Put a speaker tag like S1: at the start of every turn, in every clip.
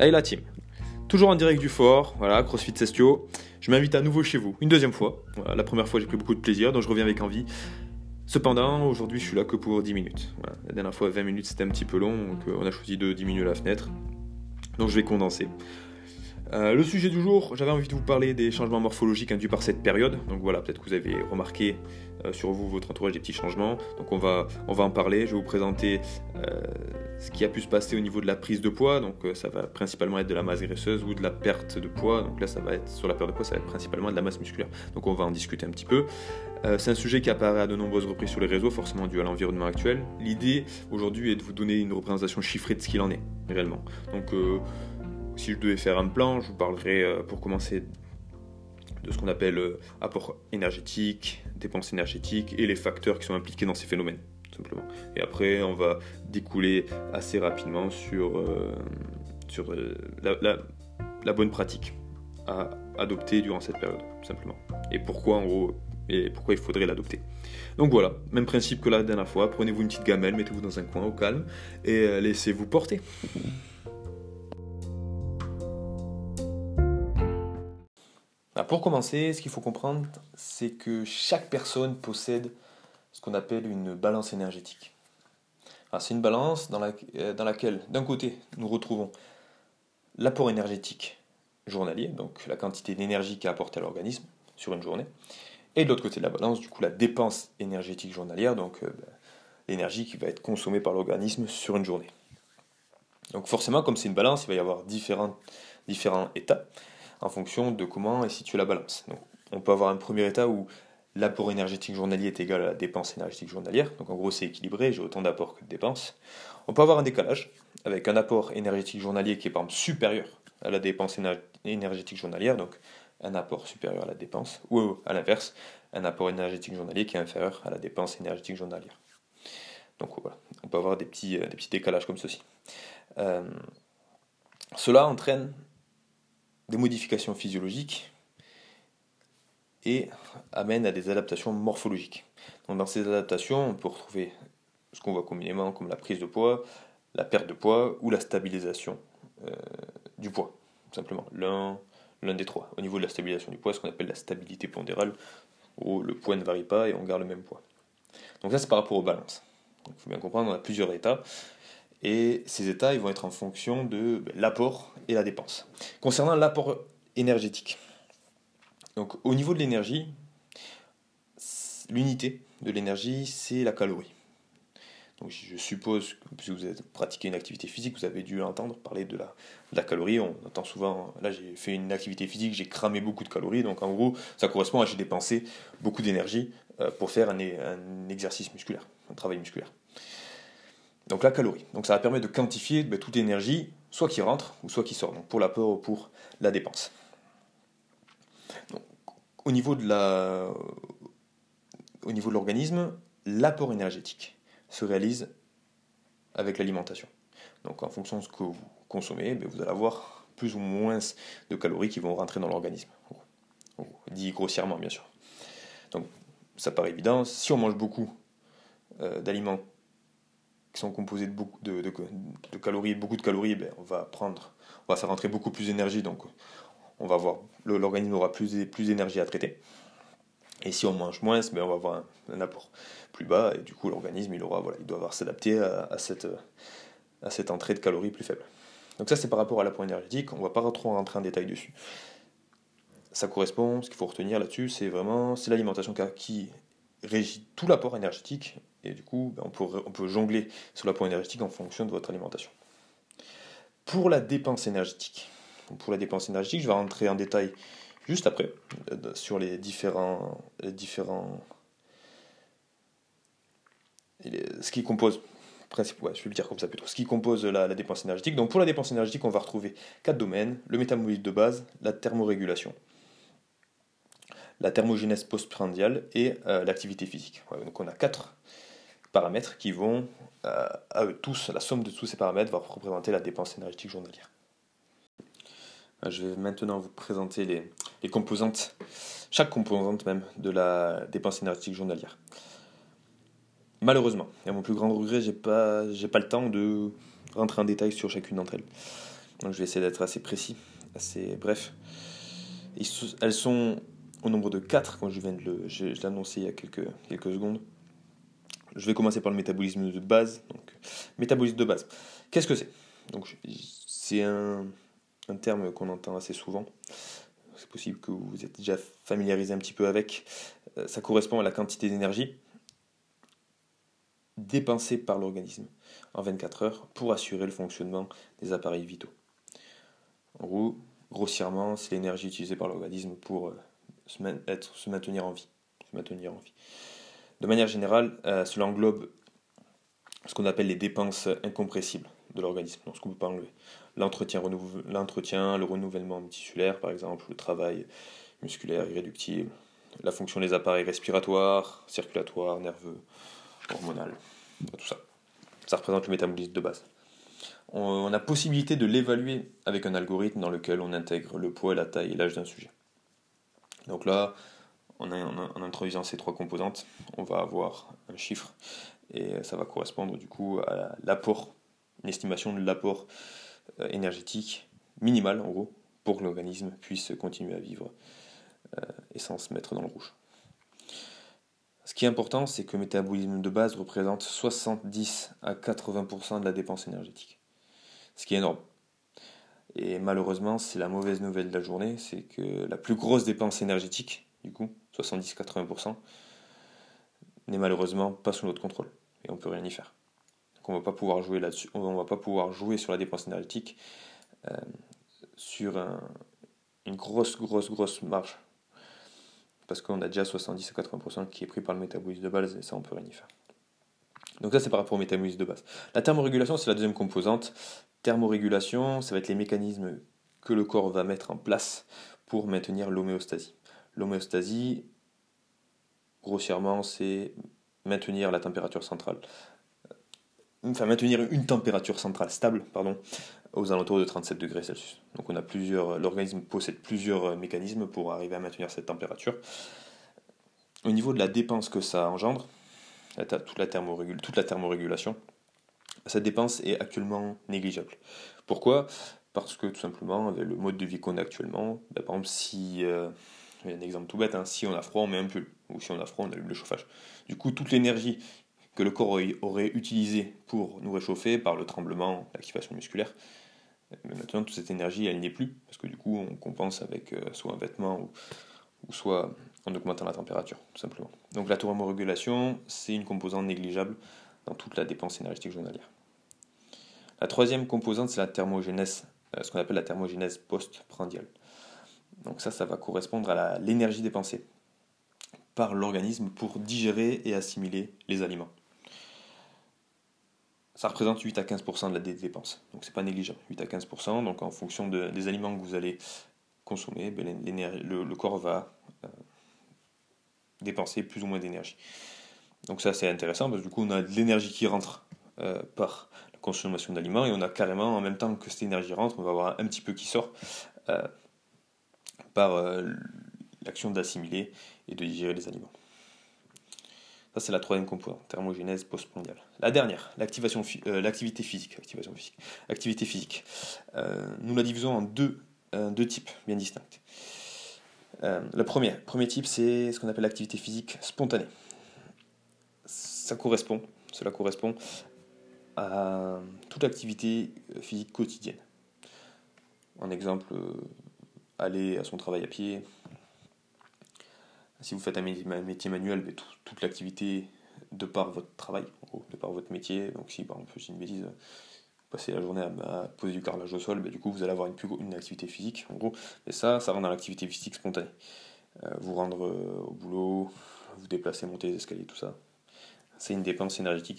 S1: Hey la team Toujours en direct du fort, voilà, CrossFit Sestio. Je m'invite à nouveau chez vous, une deuxième fois. la première fois j'ai pris beaucoup de plaisir, donc je reviens avec envie. Cependant, aujourd'hui je suis là que pour 10 minutes. La dernière fois 20 minutes c'était un petit peu long, donc euh, on a choisi de diminuer la fenêtre. Donc je vais condenser. Euh, le sujet du jour, j'avais envie de vous parler des changements morphologiques induits par cette période. Donc voilà, peut-être que vous avez remarqué euh, sur vous, votre entourage, des petits changements. Donc on va, on va en parler. Je vais vous présenter euh, ce qui a pu se passer au niveau de la prise de poids. Donc ça va principalement être de la masse graisseuse ou de la perte de poids. Donc là, ça va être sur la perte de poids, ça va être principalement de la masse musculaire. Donc on va en discuter un petit peu. c'est un sujet qui apparaît à de nombreuses reprises sur les réseaux, forcément dû à l'environnement actuel. L'idée aujourd'hui est de vous donner une représentation chiffrée de ce qu'il en est réellement. Donc si je devais faire un plan, je vous parlerai euh, pour commencer de ce qu'on appelle euh, apport énergétique, dépenses énergétiques et les facteurs qui sont impliqués dans ces phénomènes, simplement. Et après, on va découler assez rapidement sur, euh, la, bonne pratique à adopter durant cette période, simplement. Et pourquoi, en gros, et pourquoi il faudrait l'adopter. Donc voilà, même principe que la dernière fois, prenez-vous une petite gamelle, mettez-vous dans un coin au calme et laissez-vous porter. Pour commencer, ce qu'il faut comprendre, c'est que chaque personne possède ce qu'on appelle une balance énergétique. C'est une balance dans, euh, dans laquelle, d'un côté, nous retrouvons l'apport énergétique journalier, donc la quantité d'énergie qui est apportée à l'organisme sur une journée, et de l'autre côté de la balance, du coup, la dépense énergétique journalière, donc euh, ben, l'énergie qui va être consommée par l'organisme sur une journée. Donc forcément, comme c'est une balance, il va y avoir différents états en fonction de comment est située la balance. On peut avoir un premier état où l'apport énergétique journalier est égal à la dépense énergétique journalière. Donc en gros, c'est équilibré, j'ai autant d'apports que de dépenses. On peut avoir un décalage avec un apport énergétique journalier qui est par exemple supérieur à la dépense énergétique journalière, donc un apport supérieur à la dépense, ou à l'inverse, un apport énergétique journalier qui est inférieur à la dépense énergétique journalière. Donc voilà, on peut avoir des petits, euh, décalages comme ceci. Euh, cela entraîne des modifications physiologiques et amène à des adaptations morphologiques. Dans ces adaptations, on peut retrouver ce qu'on voit communément comme la prise de poids, la perte de poids ou la stabilisation euh, du poids, simplement. L'un, l'un des trois. Au niveau de la stabilisation du poids, ce qu'on appelle la stabilité pondérale, où le poids ne varie pas et on garde le même poids. Donc ça, c'est par rapport aux balances. Il faut bien comprendre, on a plusieurs états. Et ces états, ils vont être en fonction de ben, l'apport et la dépense. Concernant l'apport énergétique, donc au niveau de l'énergie, l'unité de l'énergie, c'est la calorie. Donc je suppose que si vous avez pratiqué une activité physique, vous avez dû entendre parler de la, calorie. On entend souvent, là j'ai fait une activité physique, j'ai cramé beaucoup de calories. Donc en gros, ça correspond à j'ai dépensé beaucoup d'énergie euh, pour faire un exercice musculaire, un travail musculaire. Donc la calorie. Donc ça va permettre de quantifier ben, toute énergie, soit qui rentre ou soit qui sort, donc pour l'apport ou pour la dépense. au niveau de la, au niveau de l'organisme, l'apport énergétique se réalise avec l'alimentation. Donc en fonction de ce que vous consommez, ben, vous allez avoir plus ou moins de calories qui vont rentrer dans l'organisme. Dit grossièrement, bien sûr. Donc ça paraît évident. Si on mange beaucoup euh, d'aliments qui sont composés de beaucoup de, calories, beaucoup de calories, ben, on va prendre, on va faire rentrer beaucoup plus d'énergie, donc on va l'organisme aura plus plus d'énergie à traiter. Et si on mange moins, ben, on va avoir un, apport plus bas et du coup l'organisme il voilà, il doit s'adapter à, cette à cette entrée de calories plus faible. Donc ça c'est par rapport à l'apport énergétique, on va pas trop rentrer en détail dessus. Ça correspond, ce qu'il faut retenir là-dessus, c'est vraiment c'est l'alimentation qui régit tout l'apport énergétique et du coup, ben, on peut, on peut jongler sur l'apport énergétique en fonction de votre alimentation. Pour la dépense énergétique, pour la dépense énergétique, je vais rentrer en détail juste après euh, sur les différents, différents ce qui compose je vais le dire comme ça plutôt, ce qui compose la, la, dépense énergétique. Donc pour la dépense énergétique, on va retrouver quatre domaines le métabolisme de base, la thermorégulation, la thermogénèse postprandiale et euh, l'activité physique. donc on a quatre paramètres qui vont, euh, à eux tous, la somme de tous ces paramètres va représenter la dépense énergétique journalière. Euh, je vais maintenant vous présenter les, composantes, chaque composante même de la dépense énergétique journalière. Malheureusement, et à mon plus grand regret, j'ai pas, pas le temps de rentrer en détail sur chacune d'entre elles. Donc je vais essayer d'être assez précis, assez bref. Elles sont au nombre de 4, quand je viens de annoncé il y a quelques, quelques secondes. Je vais commencer par le métabolisme de base. Donc, métabolisme de base. Qu'est-ce que c'est? Donc, c'est un, un, terme qu'on entend assez souvent. C'est possible que vous êtes déjà familiarisé un petit peu avec. Euh, ça correspond à la quantité d'énergie dépensée par l'organisme en 24 heures pour assurer le fonctionnement des appareils vitaux. En gros, grossièrement, c'est l'énergie utilisée par l'organisme pour euh, être, se maintenir en vie. Se maintenir en vie. De manière générale, euh, cela englobe ce qu'on appelle les dépenses incompressibles de l'organisme, ce qu'on ne peut pas enlever. L'entretien, le renouvellement tissulaire, par exemple, le travail musculaire irréductible, la fonction des appareils respiratoires, circulatoires, nerveux, hormonal, tout ça. Ça représente le métabolisme de base. On a possibilité de l'évaluer avec un algorithme dans lequel on intègre le poids, la taille et l'âge d'un sujet. Donc là, en, introduisant ces trois composantes, on va avoir un chiffre et ça va correspondre du coup à l'apport, une estimation de l'apport euh, énergétique minimal en gros pour que l'organisme puisse continuer à vivre euh, et sans se mettre dans le rouge. Ce qui est important, c'est que le métabolisme de base représente 70 à 80% de la dépense énergétique. Ce qui est énorme. Et malheureusement, c'est la mauvaise nouvelle de la journée, c'est que la plus grosse dépense énergétique, du coup, 70-80%, n'est malheureusement pas sous notre contrôle. Et on peut rien y faire. Donc on va pas pouvoir jouer là-dessus. On va pas pouvoir jouer sur la dépense énergétique euh, sur une grosse, grosse, grosse marge. Parce qu'on a déjà 70 80% qui est pris par le métabolisme de base et ça on peut rien y faire. Donc ça c'est par rapport au métabolisme de base. La thermorégulation c'est la deuxième composante. Thermorégulation, ça va être les mécanismes que le corps va mettre en place pour maintenir l'homéostasie. L'homéostasie, grossièrement, c'est maintenir la température centrale, enfin maintenir une température centrale stable, pardon, aux alentours de 37 degrés Celsius. Donc on a plusieurs, l'organisme possède plusieurs mécanismes pour arriver à maintenir cette température. Au niveau de la dépense que ça engendre, toute la, toute la thermorégulation, cette dépense est actuellement négligeable. Pourquoi? Parce que tout simplement, avec le mode de vie qu'on a actuellement, bah, par exemple, si, euh, un exemple tout bête, hein, si on a froid, on met un pull, ou si on a froid, on allume le chauffage. Du coup, toute l'énergie que le corps aurait utilisée pour nous réchauffer par le tremblement, l'activation musculaire, maintenant toute cette énergie elle n'est plus, parce que du coup on compense avec euh, soit un vêtement ou, ou, soit en augmentant la température, tout simplement. Donc la thermorégulation, c'est une composante négligeable dans toute la dépense énergétique journalière. La troisième composante, c'est la thermogénèse, euh, ce qu'on appelle la thermogénèse post-prandiale. Donc ça, ça va correspondre à l'énergie dépensée par l'organisme pour digérer et assimiler les aliments. Ça représente 8 à 15% de la dépense, donc c'est pas négligeable. 8 à 15%, donc en fonction des aliments que vous allez consommer, ben, le, corps va euh, dépenser plus ou moins d'énergie. Donc ça c'est intéressant parce que du coup on a de l'énergie qui rentre euh, par la consommation d'aliments et on a carrément en même temps que cette énergie rentre, on va avoir un petit peu qui sort euh, par euh, l'action d'assimiler et de digérer les aliments. Ça c'est la troisième composante, thermogénèse postprandiale. La dernière, l'activation, l'activité physique. Physique. nous la divisons en deux, types bien distincts. le premier, type, c'est ce qu'on appelle l'activité physique spontanée cela correspond à toute activité euh, physique quotidienne. Un exemple, euh, aller à son travail à pied. Si vous faites un métier manuel, mais toute l'activité de par votre travail, de par votre métier. Donc si par exemple, dis une bêtise, vous passez la journée à, poser du carrelage au sol, du coup vous allez avoir une, activité physique, en gros. Et ça, ça rentre dans l'activité physique spontanée. Euh, vous rendre au boulot, vous déplacer, monter les escaliers, tout ça c'est une dépense énergétique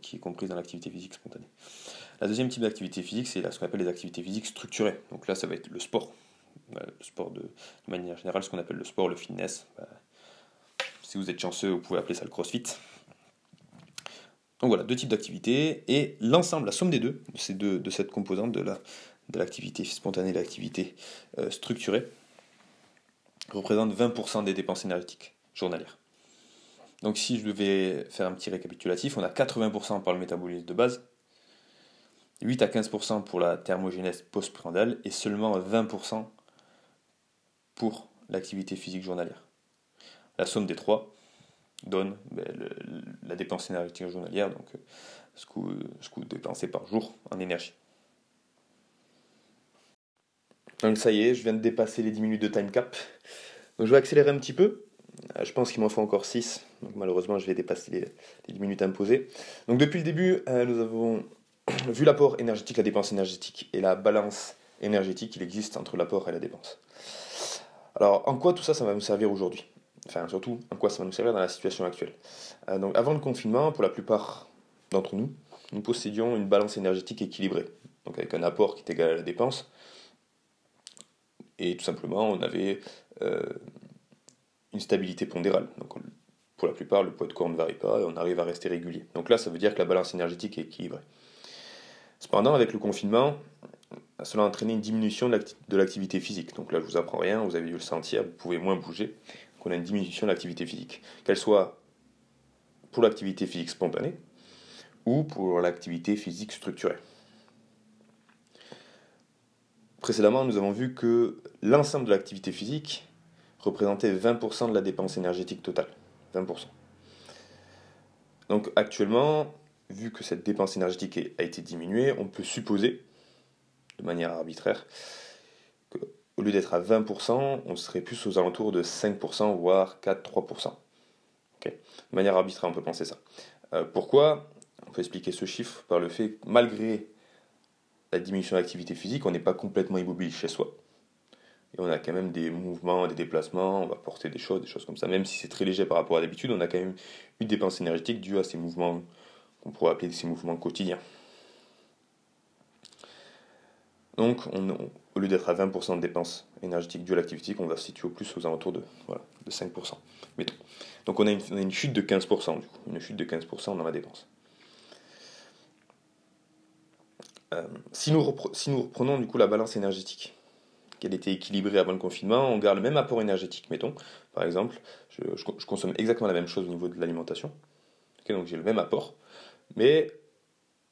S1: qui est, comprise dans l'activité physique spontanée. La deuxième type d'activité physique, c'est ce qu'on appelle les activités physiques structurées. Donc là, ça va être le sport. Le sport de, manière générale, ce qu'on appelle le sport, le fitness. Bah, si vous êtes chanceux, vous pouvez appeler ça le crossfit. Donc voilà, deux types d'activités. Et l'ensemble, la somme des deux, de cette composante de l'activité spontanée et de l'activité euh, structurée, représente 20% des dépenses énergétiques journalières. Donc si je devais faire un petit récapitulatif, on a 80% par le métabolisme de base, 8 à 15% pour la thermogénèse post-prandiale et seulement 20% pour l'activité physique journalière. La somme des trois donne ben, la dépense énergétique journalière, donc euh, ce que, ce que vous dépensez par jour en énergie. Donc ça y est, je viens de dépasser les 10 minutes de time cap. Donc je vais accélérer un petit peu. Euh, je pense qu'il m'en faut encore 6. Donc malheureusement, je vais dépasser les, 10 minutes imposées. Donc depuis le début, euh, nous avons vu l'apport énergétique, la dépense énergétique et la balance énergétique qu'il existe entre l'apport et la dépense. Alors en quoi tout ça, ça va nous servir aujourd'hui? Enfin surtout, en quoi ça va nous servir dans la situation actuelle? Euh, avant le confinement, pour la plupart d'entre nous, nous possédions une balance énergétique équilibrée. Donc avec un apport qui est égal à la dépense. Et tout simplement, on avait une stabilité pondérale. Donc, pour la plupart, le poids de corps ne varie pas et on arrive à rester régulier. Donc là, ça veut dire que la balance énergétique est équilibrée. Cependant, avec le confinement, cela a une diminution de l'activité physique. Donc là, je vous apprends rien, vous avez dû le sentir, vous pouvez moins bouger. Donc on a une diminution de l'activité physique. Qu'elle soit pour l'activité physique spontanée ou pour l'activité physique structurée. Précédemment, nous avons vu que l'ensemble de l'activité physique représentait 20% de la dépense énergétique totale. 20%. Donc actuellement, vu que cette dépense énergétique a été diminuée, on peut supposer, de manière arbitraire, qu'au lieu d'être à 20%, on serait plus aux alentours de 5%, voire 4-3%. De manière arbitraire, on peut penser ça. Euh, pourquoi? On peut expliquer ce chiffre par le fait que malgré la diminution de l'activité physique, on n'est pas complètement immobile chez soi et on a quand même des mouvements, des déplacements, on va porter des choses, des choses comme ça. Même si c'est très léger par rapport à d'habitude, on a quand même une dépense énergétique due à ces mouvements qu'on pourrait appeler ces mouvements quotidiens. Donc, au lieu d'être à 20% de dépenses énergétiques dues à l'activité, on va se situer au plus aux alentours de, voilà, de 5%. Mettons. Donc, on a, une, chute de 15%, du coup, une chute de 15% dans la dépense. Euh, si, nous si nous reprenons du coup la balance énergétique, qu'elle était équilibrée avant le confinement, on garde le même apport énergétique, mettons. Par exemple, je, consomme exactement la même chose au niveau de l'alimentation. donc j'ai le même apport, mais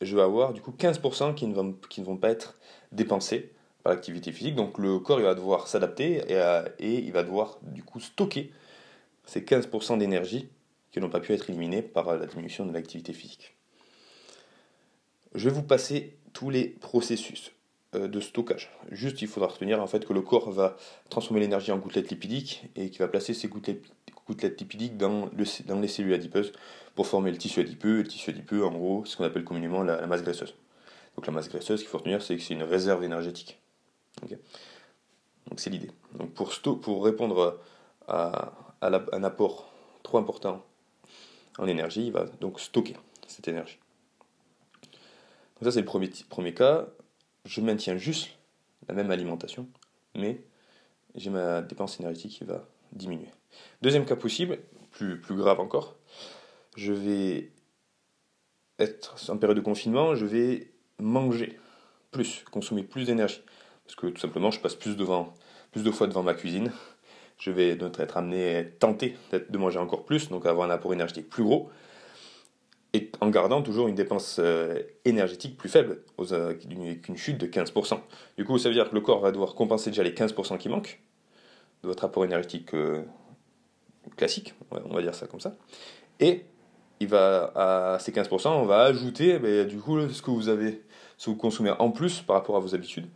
S1: je vais avoir du coup 15% qui ne, vont, qui pas être dépensés par l'activité physique. Donc le corps va devoir s'adapter et, euh, et, il va devoir du coup stocker ces 15% d'énergie qui n'ont pas pu être éliminés par la diminution de l'activité physique. Je vais vous passer tous les processus. Euh, de stockage. Juste, il faudra retenir en fait que le corps va transformer l'énergie en gouttelettes lipidiques et qu'il va placer ces gouttelettes, lipidiques dans, les cellules adipeuses pour former le tissu adipeux. Et le tissu adipeux, en gros, ce qu'on appelle communément la, masse graisseuse. Donc la masse graisseuse, ce qu'il faut retenir, c'est que c'est une réserve énergétique. Donc c'est l'idée. Donc pour, pour répondre à, un apport trop important en énergie, il va donc stocker cette énergie. Donc ça c'est le premier, premier cas je maintiens juste la même alimentation, mais j'ai ma dépense énergétique qui va diminuer. Deuxième cas possible, plus, plus grave encore, je vais être en période de confinement, je vais manger plus, consommer plus d'énergie. Parce que tout simplement, je passe plus, devant, plus de fois devant ma cuisine. Je vais donc être amené, tenter de manger encore plus, donc avoir un apport énergétique plus gros et en gardant toujours une dépense euh, énergétique plus faible, euh, qu'une chute de 15%. Du coup, ça veut dire que le corps va devoir compenser déjà les 15% qui manquent de votre apport énergétique euh, classique, on va dire ça comme ça. Et il va à ces 15%, on va ajouter eh ben, du coup ce que vous avez, ce que vous consommez en plus par rapport à vos habitudes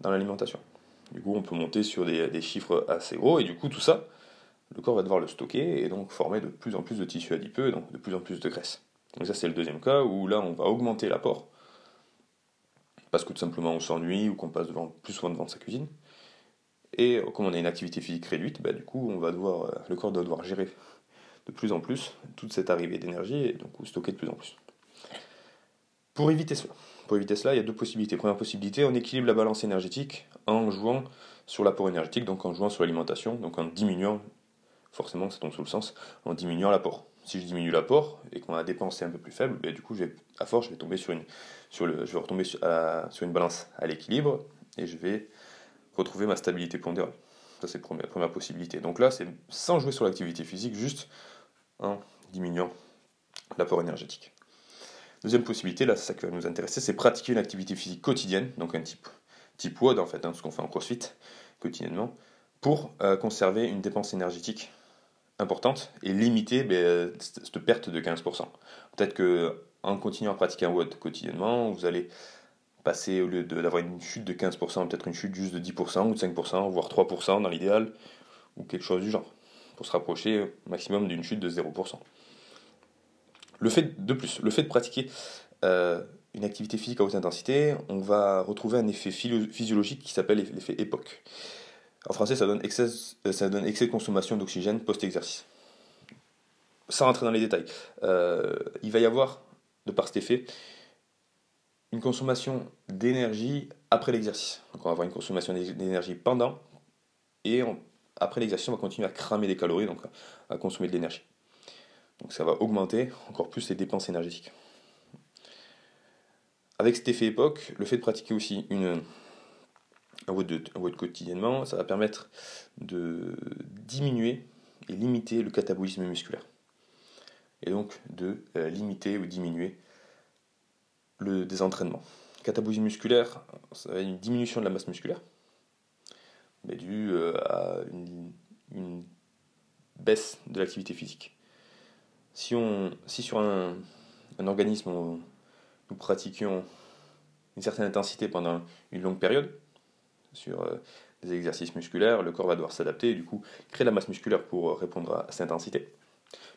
S1: dans l'alimentation. Du coup, on peut monter sur des, chiffres assez gros et du coup tout ça, le corps va devoir le stocker et donc former de plus en plus de tissus adipeux et donc de plus en plus de graisse. Donc ça c'est le deuxième cas où là on va augmenter l'apport parce que tout simplement on s'ennuie ou qu'on passe devant, plus souvent devant sa cuisine. Et comme on a une activité physique réduite, bah, du coup on va devoir, euh, le corps doit devoir gérer de plus en plus toute cette arrivée d'énergie et donc stocker de plus en plus. Pour éviter cela, pour éviter cela, il y a deux possibilités. Première possibilité, on équilibre la balance énergétique en jouant sur l'apport énergétique, donc en jouant sur l'alimentation, donc en diminuant forcément ça tombe sous le sens, en diminuant l'apport. Si je diminue l'apport et qu'on a dépensé un peu plus faible, ben, du coup, à force, je vais tomber sur une, sur le, je vais retomber sur, sur une balance à l'équilibre et je vais retrouver ma stabilité pondérale. Ça, c'est la première possibilité. Donc là, c'est sans jouer sur l'activité physique, juste en diminuant l'apport énergétique. Deuxième possibilité, là c'est ça qui va nous intéresser, c'est pratiquer une activité physique quotidienne, donc un type, type WOD en fait, hein, ce qu'on fait en crossfit quotidiennement, pour euh, conserver une dépense énergétique importante et limiter ben, cette perte de 15%. Peut-être que en continuant à pratiquer un WOD quotidiennement, vous allez passer, au lieu d'avoir une chute de 15%, peut-être une chute juste de 10% ou de 5%, voire 3% dans l'idéal, ou quelque chose du genre, pour se rapprocher maximum d'une chute de 0%. Le fait de plus, le fait de pratiquer euh, une activité physique à haute intensité, on va retrouver un effet physiologique qui s'appelle l'effet époque. En français, ça donne excès, euh, ça donne excès de consommation d'oxygène post-exercice. Sans rentrer dans les détails, euh, il va y avoir, de par cet effet, une consommation d'énergie après l'exercice. Donc on va avoir une consommation d'énergie pendant et après l'exercice, on va continuer à cramer des calories, donc à, consommer de l'énergie. Donc ça va augmenter encore plus les dépenses énergétiques. Avec cet effet époque, le fait de pratiquer aussi une, un WOD, quotidiennement, ça va permettre de diminuer et limiter le catabolisme musculaire. Et donc de euh, limiter ou diminuer le désentraînement. Catabolisme musculaire, ça va être une diminution de la masse musculaire, mais euh, à une, baisse de l'activité physique. Si, on, si sur un, organisme nous pratiquions une certaine intensité pendant une longue période, sur euh, des exercices musculaires, le corps va devoir s'adapter et du coup créer la masse musculaire pour répondre à cette intensité.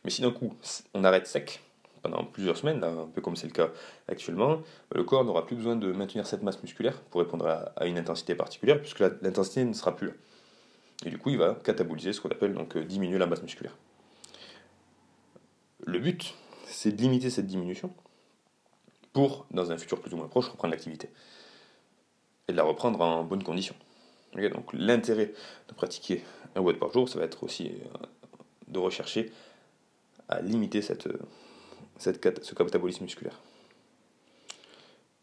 S1: Mais si d'un coup on arrête sec, pendant plusieurs semaines, un peu comme c'est le cas actuellement, le corps n'aura plus besoin de maintenir cette masse musculaire pour répondre à, une intensité particulière, puisque l'intensité ne sera plus là. Et du coup, il va cataboliser ce qu'on appelle donc euh, diminuer la masse musculaire. Le but, c'est de limiter cette diminution pour, dans un futur plus ou moins proche, reprendre l'activité. Et de la reprendre en bonne condition. donc l'intérêt de pratiquer un watt par jour, ça va être aussi euh, de rechercher à limiter cette, euh, cette, ce catabolisme musculaire.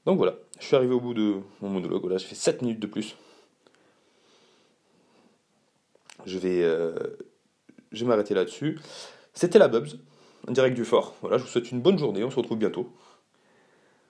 S1: Donc voilà, je suis arrivé au bout de mon monologue. Voilà, j'ai fait 7 minutes de plus. Je vais, euh, vais m'arrêter là-dessus. C'était la Bubs, en direct du fort. Voilà, je vous souhaite une bonne journée. On se retrouve bientôt.